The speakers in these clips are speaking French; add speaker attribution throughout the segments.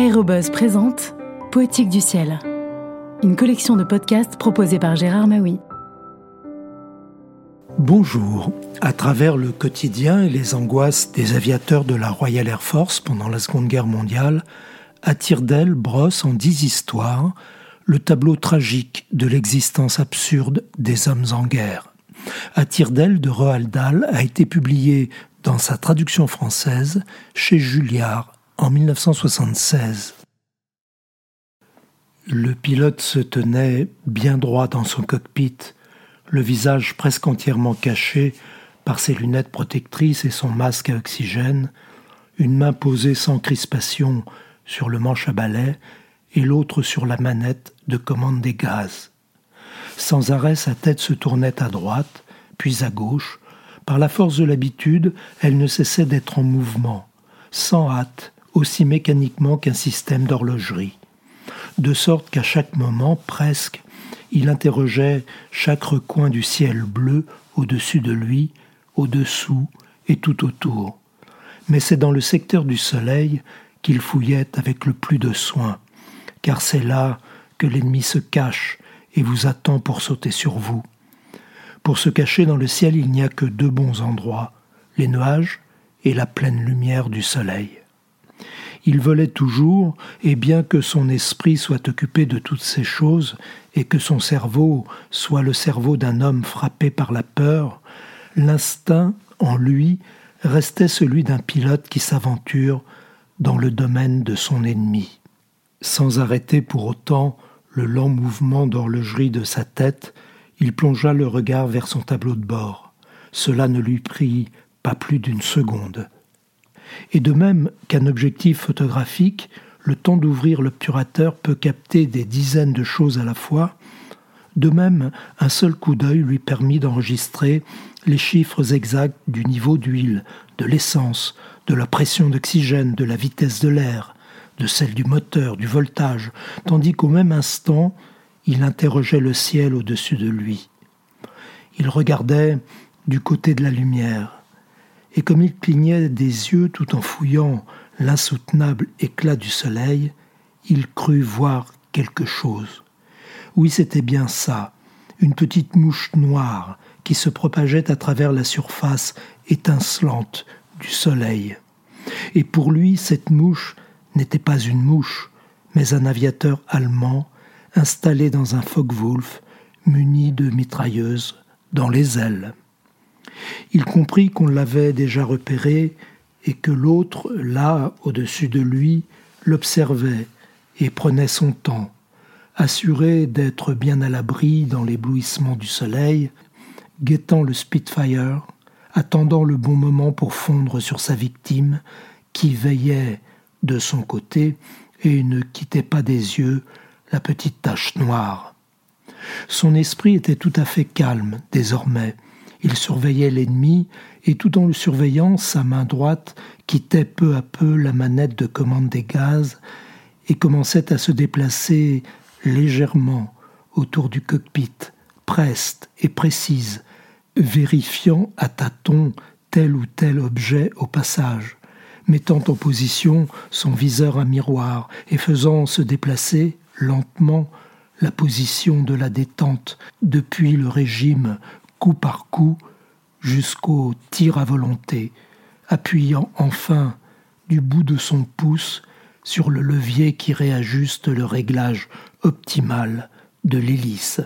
Speaker 1: Aérobuzz présente Poétique du ciel, une collection de podcasts proposée par Gérard Maui.
Speaker 2: Bonjour. À travers le quotidien et les angoisses des aviateurs de la Royal Air Force pendant la Seconde Guerre mondiale, Attire-d'elle brosse en dix histoires le tableau tragique de l'existence absurde des hommes en guerre. Attire-d'elle de Roald Dahl a été publié dans sa traduction française chez Julliard en 1976. Le pilote se tenait bien droit dans son cockpit, le visage presque entièrement caché par ses lunettes protectrices et son masque à oxygène, une main posée sans crispation sur le manche à balai et l'autre sur la manette de commande des gaz. Sans arrêt, sa tête se tournait à droite, puis à gauche. Par la force de l'habitude, elle ne cessait d'être en mouvement, sans hâte, aussi mécaniquement qu'un système d'horlogerie. De sorte qu'à chaque moment, presque, il interrogeait chaque recoin du ciel bleu au-dessus de lui, au-dessous et tout autour. Mais c'est dans le secteur du soleil qu'il fouillait avec le plus de soin, car c'est là que l'ennemi se cache et vous attend pour sauter sur vous. Pour se cacher dans le ciel, il n'y a que deux bons endroits, les nuages et la pleine lumière du soleil. Il volait toujours, et bien que son esprit soit occupé de toutes ces choses, et que son cerveau soit le cerveau d'un homme frappé par la peur, l'instinct en lui restait celui d'un pilote qui s'aventure dans le domaine de son ennemi. Sans arrêter pour autant le lent mouvement d'horlogerie de sa tête, il plongea le regard vers son tableau de bord. Cela ne lui prit pas plus d'une seconde. Et de même qu'un objectif photographique, le temps d'ouvrir l'obturateur peut capter des dizaines de choses à la fois, de même, un seul coup d'œil lui permit d'enregistrer les chiffres exacts du niveau d'huile, de l'essence, de la pression d'oxygène, de la vitesse de l'air, de celle du moteur, du voltage, tandis qu'au même instant, il interrogeait le ciel au-dessus de lui. Il regardait du côté de la lumière et comme il clignait des yeux tout en fouillant l'insoutenable éclat du soleil, il crut voir quelque chose. Oui, c'était bien ça, une petite mouche noire qui se propageait à travers la surface étincelante du soleil. Et pour lui, cette mouche n'était pas une mouche, mais un aviateur allemand installé dans un Focke-Wulf muni de mitrailleuses dans les ailes. Il comprit qu'on l'avait déjà repéré et que l'autre, là, au-dessus de lui, l'observait et prenait son temps, assuré d'être bien à l'abri dans l'éblouissement du soleil, guettant le Spitfire, attendant le bon moment pour fondre sur sa victime, qui veillait de son côté et ne quittait pas des yeux la petite tache noire. Son esprit était tout à fait calme désormais, il surveillait l'ennemi, et tout en le surveillant, sa main droite quittait peu à peu la manette de commande des gaz et commençait à se déplacer légèrement autour du cockpit, preste et précise, vérifiant à tâtons tel ou tel objet au passage, mettant en position son viseur à miroir et faisant se déplacer lentement la position de la détente depuis le régime coup par coup, jusqu'au tir à volonté, appuyant enfin du bout de son pouce sur le levier qui réajuste le réglage optimal de l'hélice.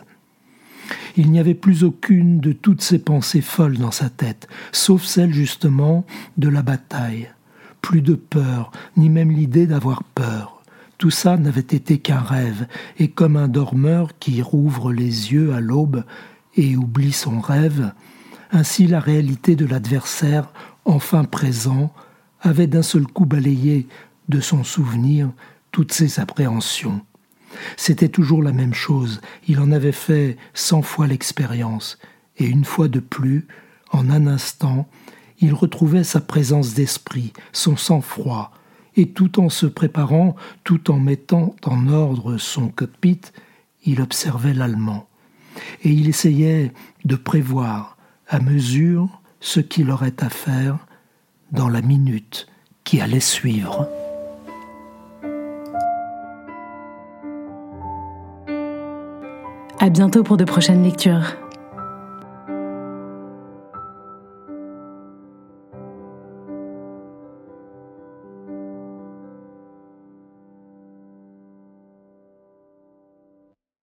Speaker 2: Il n'y avait plus aucune de toutes ces pensées folles dans sa tête, sauf celle justement de la bataille. Plus de peur, ni même l'idée d'avoir peur. Tout ça n'avait été qu'un rêve, et comme un dormeur qui rouvre les yeux à l'aube, et oublie son rêve, ainsi la réalité de l'adversaire, enfin présent, avait d'un seul coup balayé de son souvenir toutes ses appréhensions. C'était toujours la même chose, il en avait fait cent fois l'expérience, et une fois de plus, en un instant, il retrouvait sa présence d'esprit, son sang-froid, et tout en se préparant, tout en mettant en ordre son cockpit, il observait l'Allemand et il essayait de prévoir à mesure ce qu'il aurait à faire dans la minute qui allait suivre.
Speaker 1: À bientôt pour de prochaines lectures.